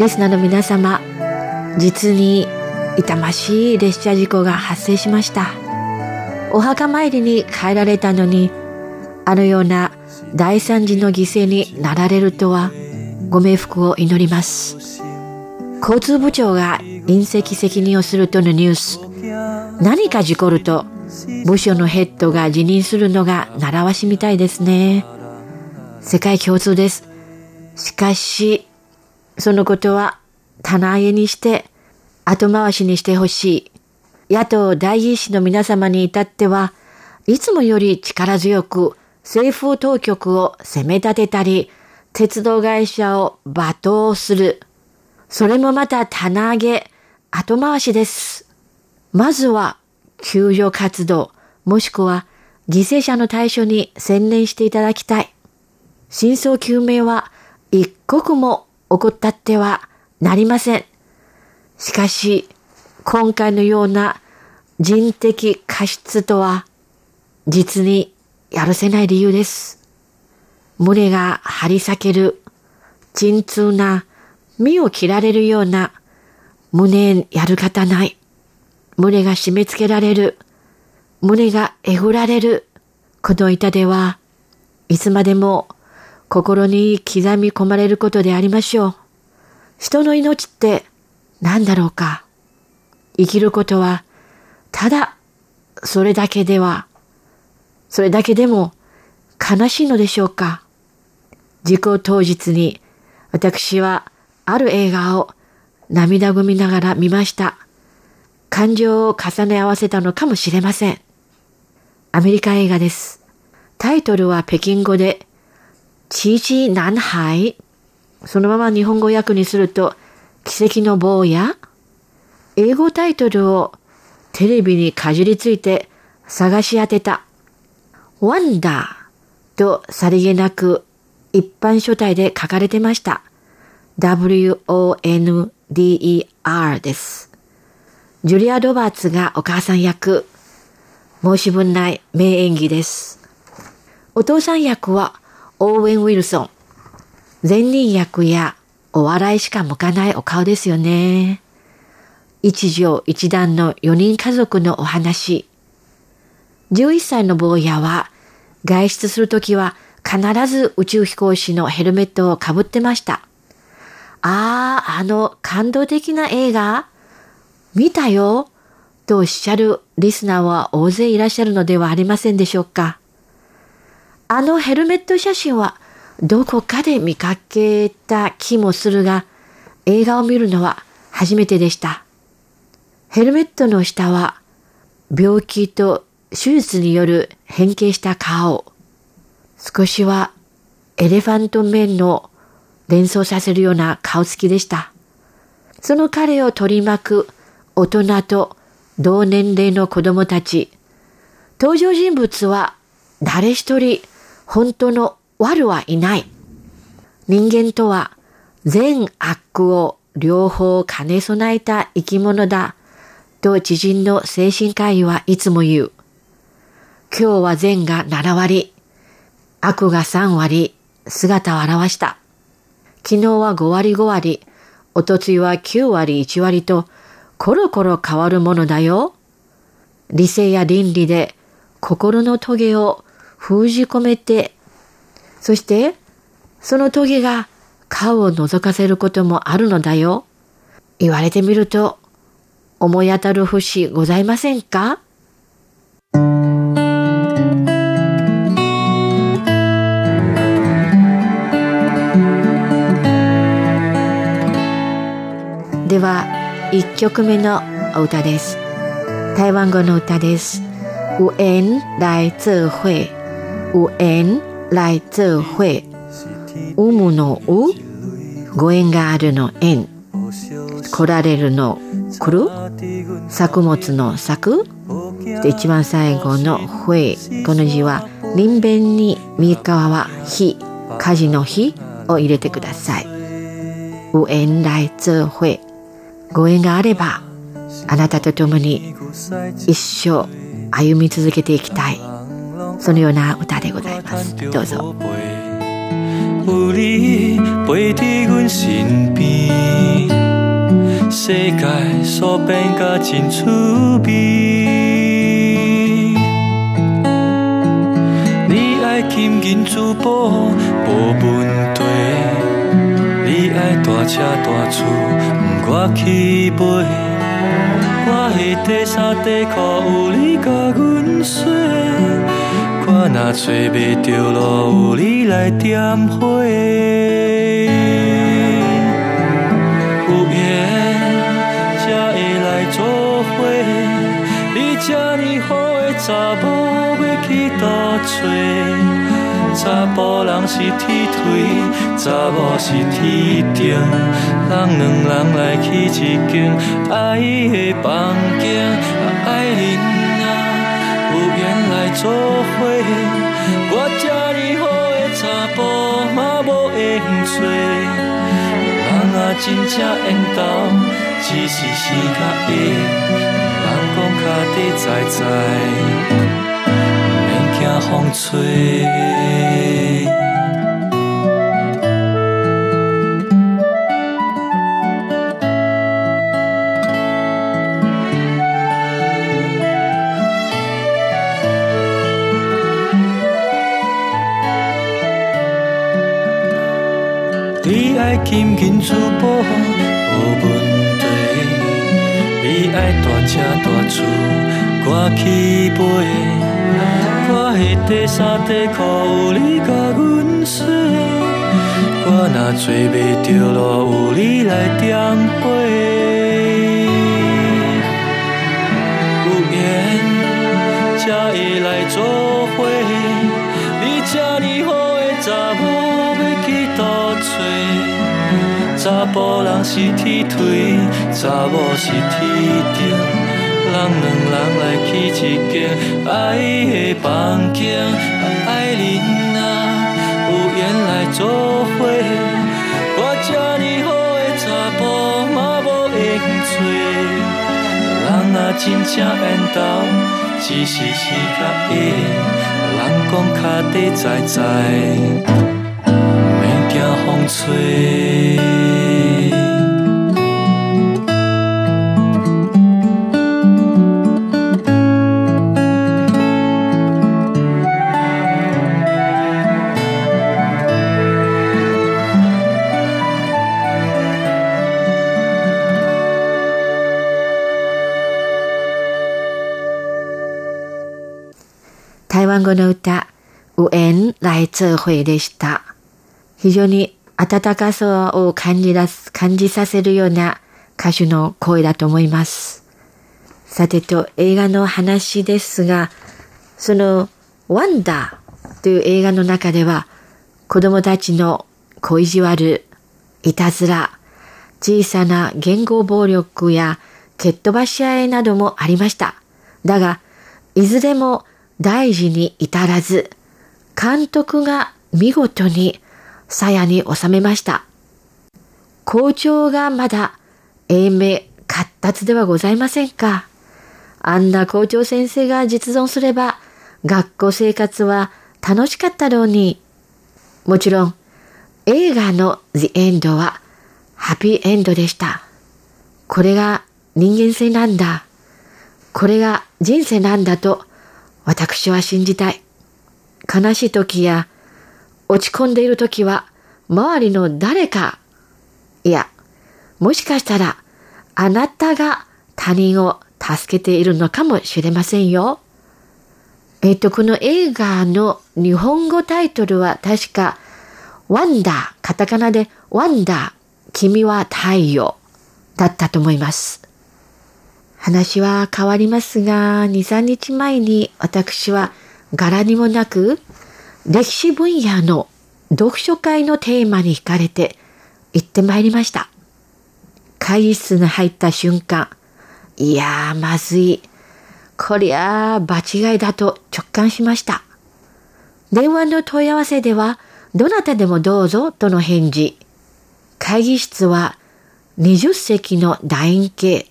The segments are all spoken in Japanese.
リスナーの皆様、実に痛ましい列車事故が発生しました。お墓参りに帰られたのに、あのような大惨事の犠牲になられるとは、ご冥福を祈ります。交通部長が隕石責任をするとのニュース。何か事故ると、部署のヘッドが辞任するのが習わしみたいですね。世界共通です。しかし、そのことは棚上げにして後回しにしてほしい。野党第一子の皆様に至っては、いつもより力強く政府当局を責め立てたり、鉄道会社を罵倒する。それもまた棚上げ、後回しです。まずは救助活動、もしくは犠牲者の対処に専念していただきたい。真相究明は一刻も起こったってはなりません。しかし、今回のような人的過失とは、実にやるせない理由です。胸が張り裂ける、鎮痛な、身を切られるような、胸やる方ない。胸が締め付けられる。胸がえぐられる。この板では、いつまでも心に刻み込まれることでありましょう。人の命って何だろうか。生きることは、ただ、それだけでは、それだけでも悲しいのでしょうか。事故当日に私はある映画を涙ぐみながら見ました。感情を重ね合わせたのかもしれません。アメリカ映画です。タイトルは北京語でチーチー南海。そのまま日本語訳にすると、奇跡の坊や？英語タイトルをテレビにかじりついて探し当てた。ワンダーとさりげなく一般書体で書かれてました。W-O-N-D-E-R です。ジュリア・ロバーツがお母さん役。申し分ない名演技です。お父さん役はオーウェン・ウィルソン。前任役やお笑いしか向かないお顔ですよね。一条一段の4人家族のお話。11歳の坊やは外出するときは必ず宇宙飛行士のヘルメットをかぶってました。ああ、あの感動的な映画？見たよとおっしゃるリスナーは大勢いらっしゃるのではありませんでしょうか。あのヘルメット写真はどこかで見かけた気もするが、映画を見るのは初めてでした。ヘルメットの下は病気と手術による変形した顔。少しはエレファント面の連想させるような顔つきでした。その彼を取り巻く大人と同年齢の子供たち。登場人物は誰一人本当の悪はいない。人間とは善悪を両方兼ね備えた生き物だと知人の精神科医はいつも言う。今日は善が7割、悪が3割姿を現した。昨日は5割5割、おとついは9割1割とコロコロ変わるものだよ。理性や倫理で心の棘を封じ込めて、そしてその棘が顔を覗かせることもあるのだよ。言われてみると思い当たる節ございませんか？では1曲目のお歌です。台湾語の歌です。有缘来这会有縁来这会。有むのうご縁があるの縁来られるの来る。作物の作で一番最後の「ふえ」この字は輪弁に右側は「日」火事の日を入れてください。う縁来这会。ご縁があればあなたと共に一生歩み続けていきたい。そのような歌でございますどうぞ 有你陪伫阮身边，世界煞变甲真趣味。你爱金银珠宝无问题，你爱大车大厝，我去买。我的第三第裤有你甲阮洗， 看若找袂着路，有你来点火。有缘才会来做伙，你这呢好的查某要去倒找？查甫人是铁腿，查某是铁钉，人两人来去一间爱的房间，爱人，做伙。我这呢好的查甫嘛无闲找，人啊真正缘投，只是时间会，人讲脚底在在。免惊风吹。爱金银珠宝无问题，你爱大车大厝，我去买。我的第三第裤有你甲阮洗，我若找袂着路，有你来点火。有缘才会来做伙，查甫人是铁腿，查某是铁钉。咱两人来去一间爱的房间，爱人啊，有缘来做伙。我这呢好的查甫嘛无缘做，人若真正缘投，只是时间的。人讲脚底在在，风吹。語の歌、ウエン来ツ会でした。非常に温かさを感じ出す、感じさせるような歌手の声だと思います。さてと、映画の話ですが、その、ワンダーという映画の中では、子供たちの小意地悪、いたずら、小さな言語暴力や蹴っ飛ばし合いなどもありました。だが、いずれも大事に至らず、監督が見事に鞘に収めました。校長がまだ英明活達ではございませんか。あんな校長先生が実存すれば、学校生活は楽しかったろうに。もちろん、映画の The End はハッピーエンドでした。これが人間性なんだ。これが人生なんだと私は信じたい。悲しい時や落ち込んでいる時は周りの誰か、いや、もしかしたらあなたが他人を助けているのかもしれませんよ。えっ、と、この映画の日本語タイトルは確か、ワンダー、カタカナでワンダー、君は太陽だったと思います。話は変わりますが、2、3日前に私は柄にもなく、歴史分野の読書会のテーマに惹かれて行ってまいりました。会議室に入った瞬間、いやーまずい。こりゃあ場違いだと直感しました。電話の問い合わせでは、どなたでもどうぞとの返事。会議室は20席の楕円形。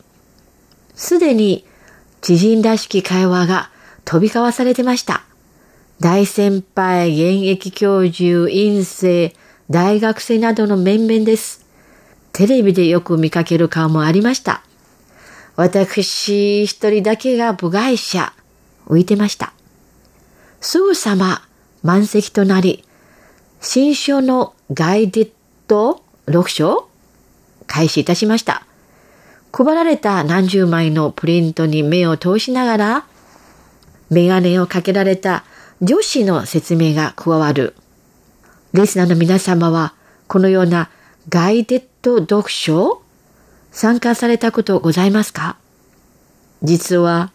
すでに知人らしき会話が飛び交わされてました。大先輩、現役教授、院生、大学生などの面々です。テレビでよく見かける顔もありました。私一人だけが部外者、浮いてました。すぐさま満席となり、新書のガイデッド読書を開始いたしました。配られた何十枚のプリントに目を通しながら、メガネをかけられた女子の説明が加わる。リスナーの皆様は、このようなガイデッド読書参加されたことございますか？実は、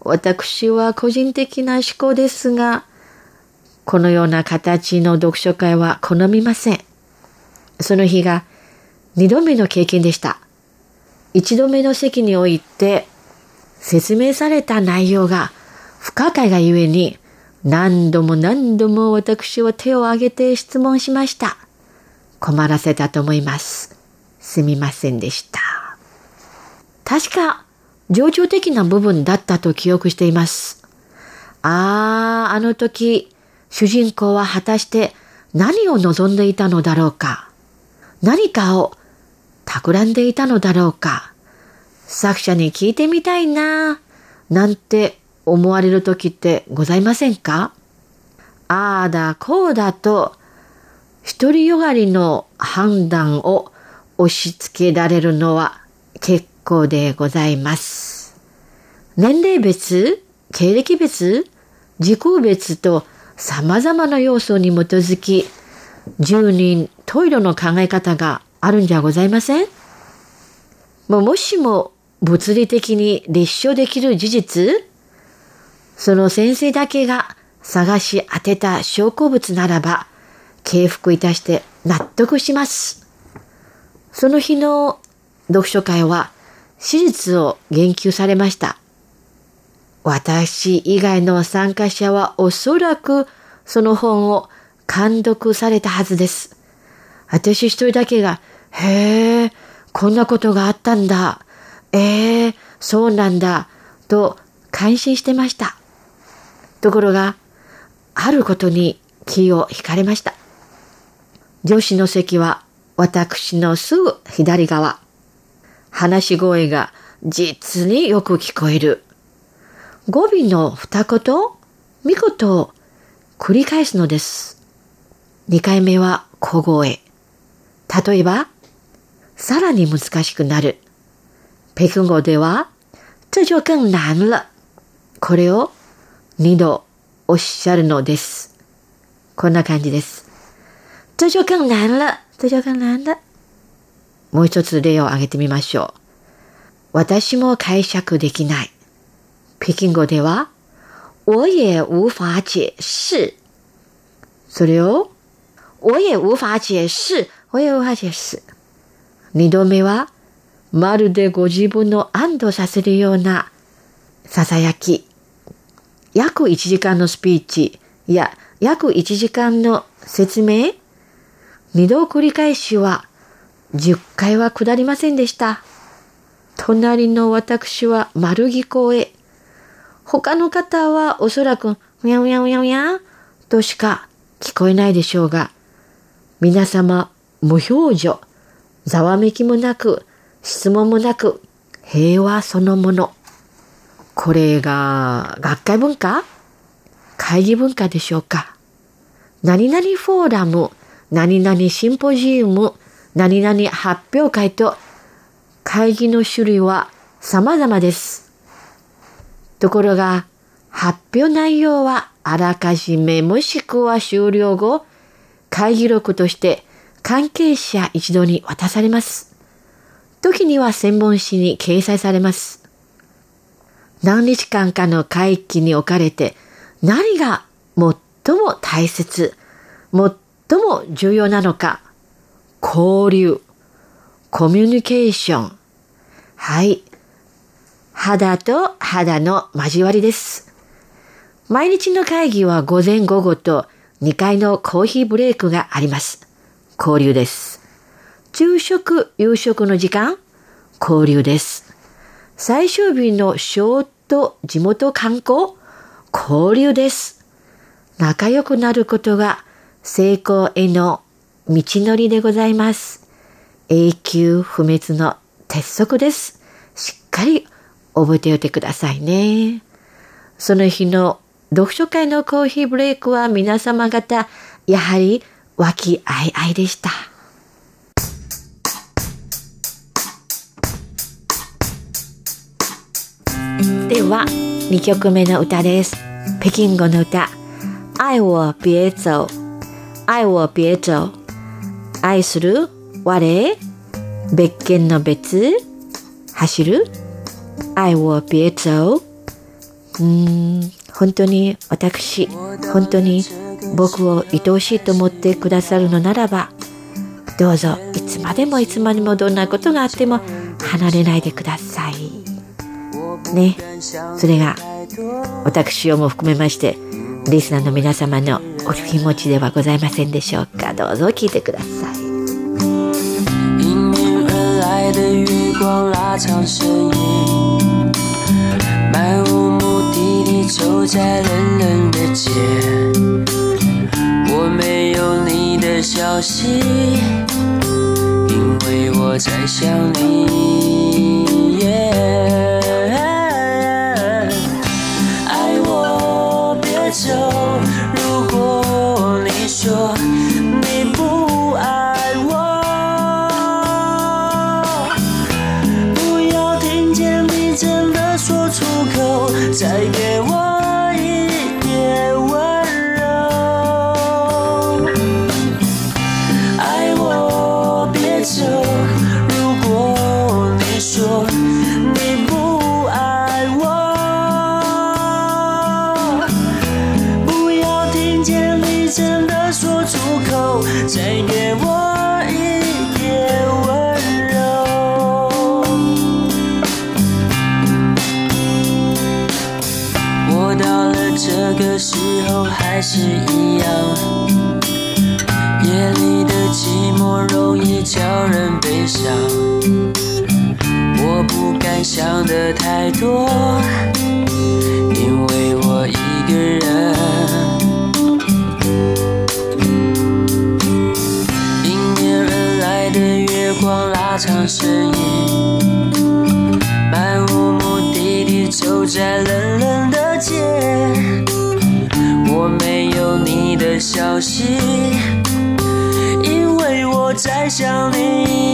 私は個人的な思考ですが、このような形の読書会は好みません。その日が二度目の経験でした。一度目の席において説明された内容が不可解がゆえに何度も何度も私は手を挙げて質問しました。困らせたと思います。すみませんでした。確か、情緒的な部分だったと記憶しています。ああ、あの時、主人公は果たして何を望んでいたのだろうか。何かを企んでいたのだろうか。作者に聞いてみたいな、なんて思われる時ってございませんか？ああだこうだと独りよがりの判断を押し付けられるのは結構でございます。年齢別、経歴別、時空別と様々な要素に基づき、十人十色の考え方があるんじゃございません？ももしも物理的に立証できる事実、その先生だけが探し当てた証拠物ならば、敬服いたして納得します。その日の読書会は史実を言及されました。私以外の参加者はおそらくその本を監読されたはずです。私一人だけが、へえ、こんなことがあったんだ。ええそうなんだ。と感心してました。ところが、あることに気を惹かれました。女子の席は私のすぐ左側。話し声が実によく聞こえる。語尾の二言、三言を繰り返すのです。二回目は小声。例えば、さらに難しくなる。北京語では、这就更難了。これを二度おっしゃるのです。こんな感じです。这就更難了。这就更難了。もう一つ例を挙げてみましょう。私も解釈できない。北京語では、我也無法解釋。それを、我也無法解釋。我也無法解釋。二度目は、まるでご自分の安堵させるような囁き。約1時間のスピーチや約1時間の説明？二度繰り返しは10回は下りませんでした。隣の私は丸聞こえ。他の方はおそらく、うやうやうやうやとしか聞こえないでしょうが、皆様無表情、ざわめきもなく、質問もなく、平和そのもの。これが学会文化？会議文化でしょうか？何々フォーラム、何々シンポジウム、何々発表会と会議の種類は様々です。ところが、発表内容はあらかじめもしくは終了後、会議録として関係者一度に渡されます。時には専門誌に掲載されます。何日間かの会期におかれて何が最も大切、最も重要なのか、交流、コミュニケーション。はい。肌と肌の交わりです。毎日の会議は午前午後と2回のコーヒーブレイクがあります。交流です。昼食、夕食の時間、交流です。最終日のショート地元観光、交流です。仲良くなることが成功への道のりでございます。永久不滅の鉄則です。しっかり覚えておいてくださいね。その日の読書会のコーヒーブレイクは皆様方、やはり和気あいあいでした。では、2曲目の歌です。北京語の歌。愛を別走。愛を別走。愛する我別件の別走る愛を別走。うーん、本当に私、本当に僕を愛おしいと思ってくださるのならば、どうぞいつまでもいつまでもどんなことがあっても離れないでください。ね、それが私をも含めましてリスナーの皆様のお気持ちではございませんでしょうかどうぞ聞いてください迎面而来的月光拉长身影，漫无目的地走在冷冷的街。我没有你的消息，因为我在想你。如果你说你不爱我，不要听见你真的说出口，再给息。因为我在想你。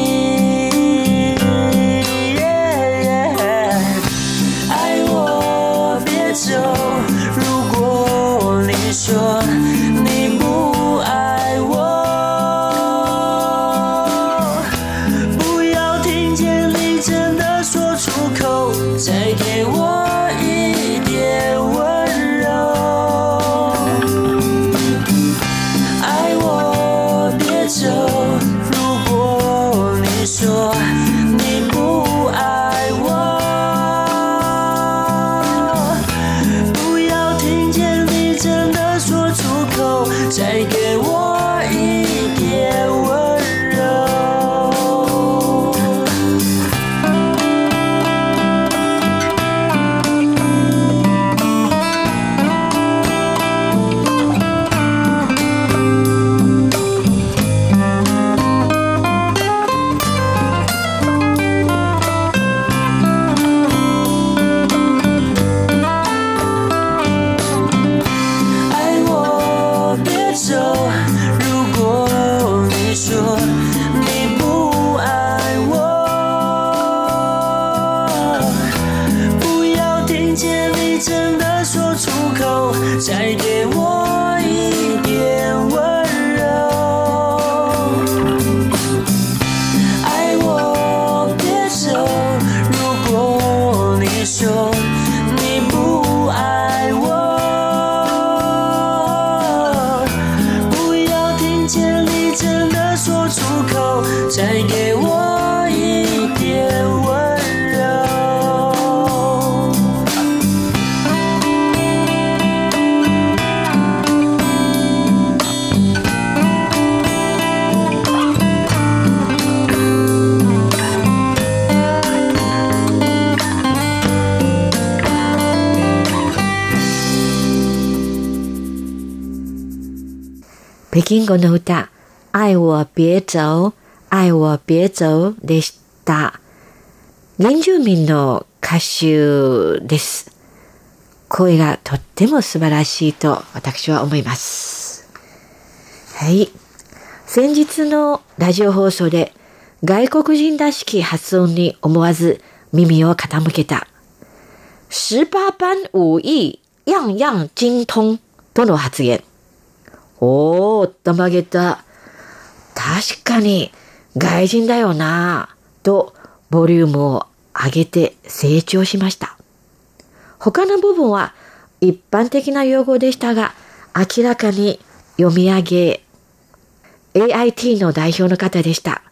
北京語の歌愛我別走、愛我別走でした。原住民の歌手です。声がとっても素晴らしいと私は思います。はい。先日のラジオ放送で外国人らしき発音に思わず耳を傾けた。十八般武艺、样样精通との発言。おー、たまげた。確かに外人だよなとボリュームを上げて成長しました。他の部分は一般的な用語でしたが、明らかに読み上げ、AIT の代表の方でした。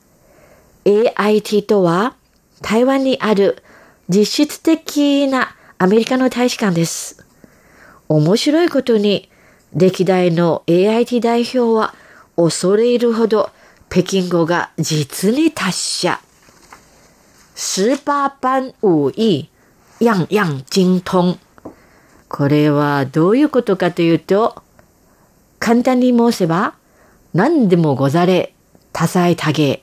AIT とは台湾にある実質的なアメリカの大使館です。面白いことに歴代の AIT 代表は恐れ入るほど北京語が実に達者。十八般武艺、样样精通。これはどういうことかというと、簡単に申せば、何でもござれ、多彩多芸。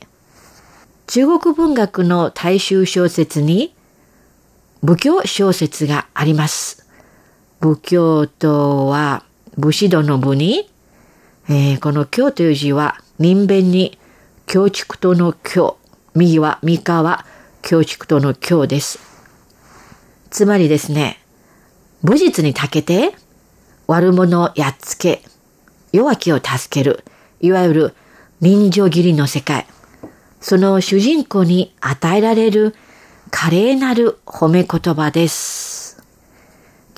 中国文学の大衆小説に仏教小説があります。仏教とは武士道の部に、えー、この教という字は人弁に教畜との教、右は三河教畜との教です。つまりですね、武術に長けて悪者をやっつけ、弱きを助ける、いわゆる人情義理の世界。その主人公に与えられる華麗なる褒め言葉です。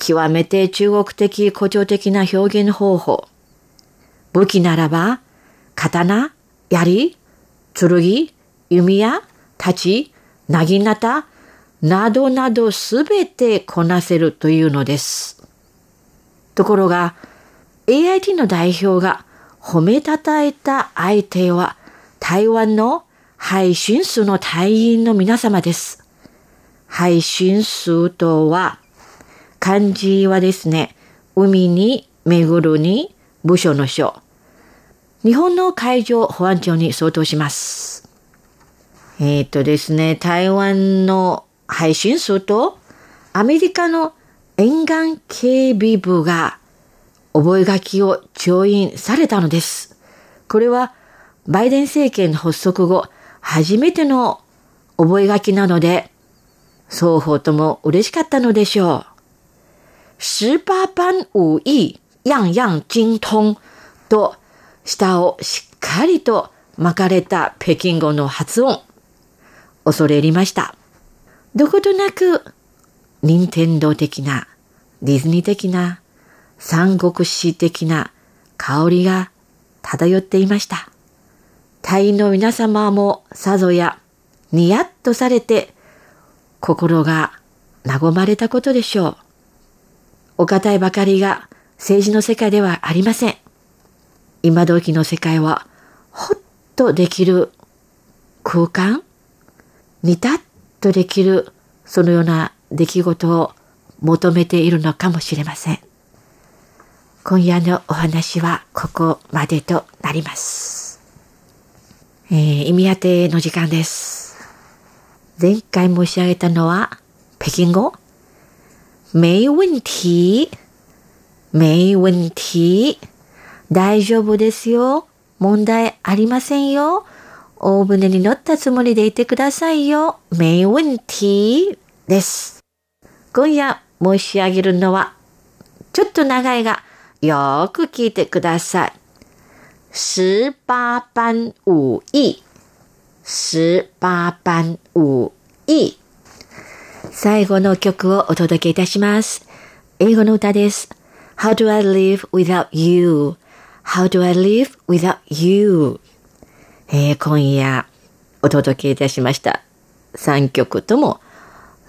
極めて中国的誇張的な表現方法。武器ならば、刀、槍、剣、弓矢、太刀、なぎなた、などなどすべてこなせるというのです。ところが、AIT の代表が褒めたたえた相手は台湾の配信数の隊員の皆様です。配信数とは、漢字はですね、海に巡るに部署の書。日本の海上保安庁に相当します。えっ、ー、とですね、台湾の配信数とアメリカの沿岸警備部が覚書を調印されたのです。これはバイデン政権発足後初めての覚書なので、双方とも嬉しかったのでしょう。十八般武艺、样样精通と舌をしっかりと巻かれた北京語の発音。恐れ入りました。どことなく、任天堂的な、ディズニー的な、三国志的な香りが漂っていました。隊員の皆様もさぞやニヤッとされて心が和まれたことでしょう。お堅いばかりが政治の世界ではありません。今時の世界はほっとできる空間にたっとできるそのような出来事を求めているのかもしれません。今夜のお話はここまでとなります。えー、意味当ての時間です。前回申し上げたのは北京語没問題。没問題。大丈夫ですよ。問題ありませんよ。大船に乗ったつもりでいてくださいよ。没問題です。今夜申し上げるのは、ちょっと長いが、よーく聞いてください。十八般武艺。十八般武艺。最後の曲をお届けいたします。英語の歌です。How do I live without you?How do I live without you? えー、今夜お届けいたしました3曲とも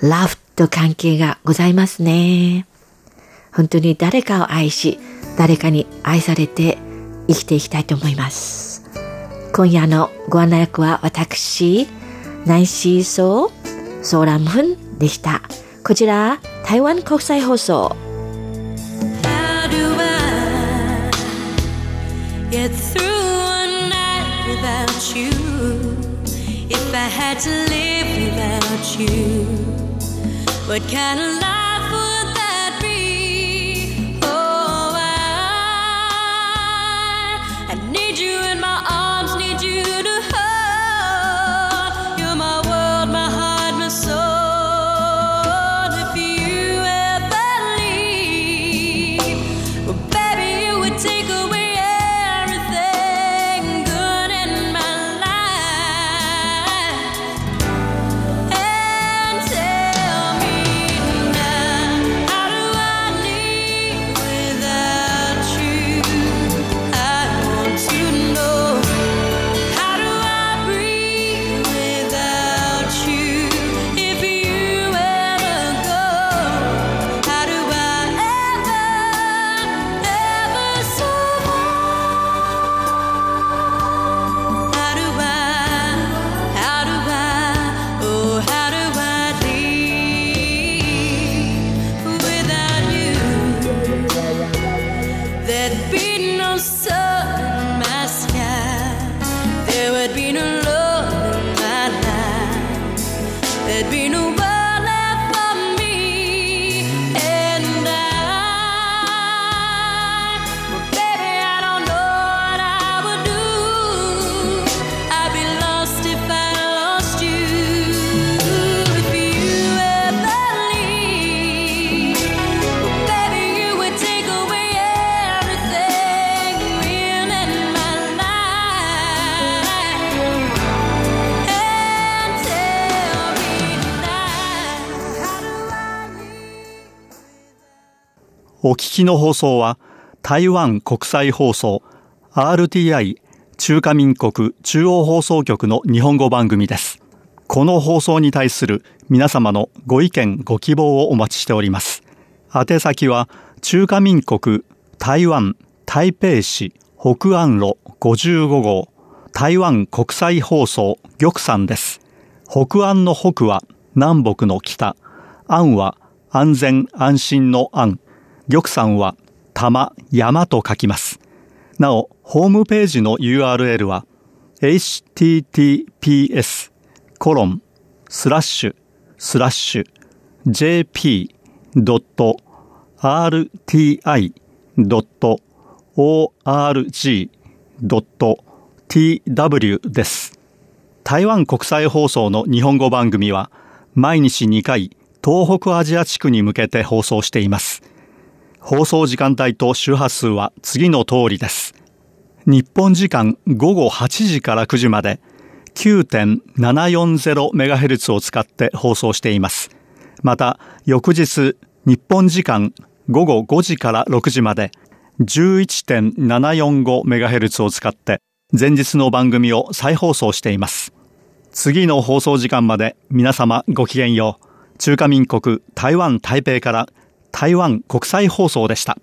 ラフと関係がございますね。本当に誰かを愛し、誰かに愛されて生きていきたいと思います。今夜のご案内役は私、ナンシーソー、ソーラムフンでした。こちら、台湾国際放送。Get through a night without you. If I had to live without you, what kind of life 聞きの放送は台湾国際放送 RTI 中華民国中央放送局の日本語番組です。この放送に対する皆様のご意見ご希望をお待ちしております。宛先は中華民国台湾台北市北安路55号台湾国際放送玉山です。北安の北は南北の北、安は安全安心の安、玉山は玉、山と書きます。なお、ホームページの URL は https コロンスラッシュスラッシュ jp.rti.org.tw です。台湾国際放送の日本語番組は毎日2回東北アジア地区に向けて放送しています。放送時間帯と周波数は次の通りです。日本時間午後8時から9時まで 9.740MHz を使って放送しています。また、翌日日本時間午後5時から6時まで 11.745MHz を使って前日の番組を再放送しています。次の放送時間まで皆様ごきげんよう。中華民国台湾台北から台湾国際放送でした。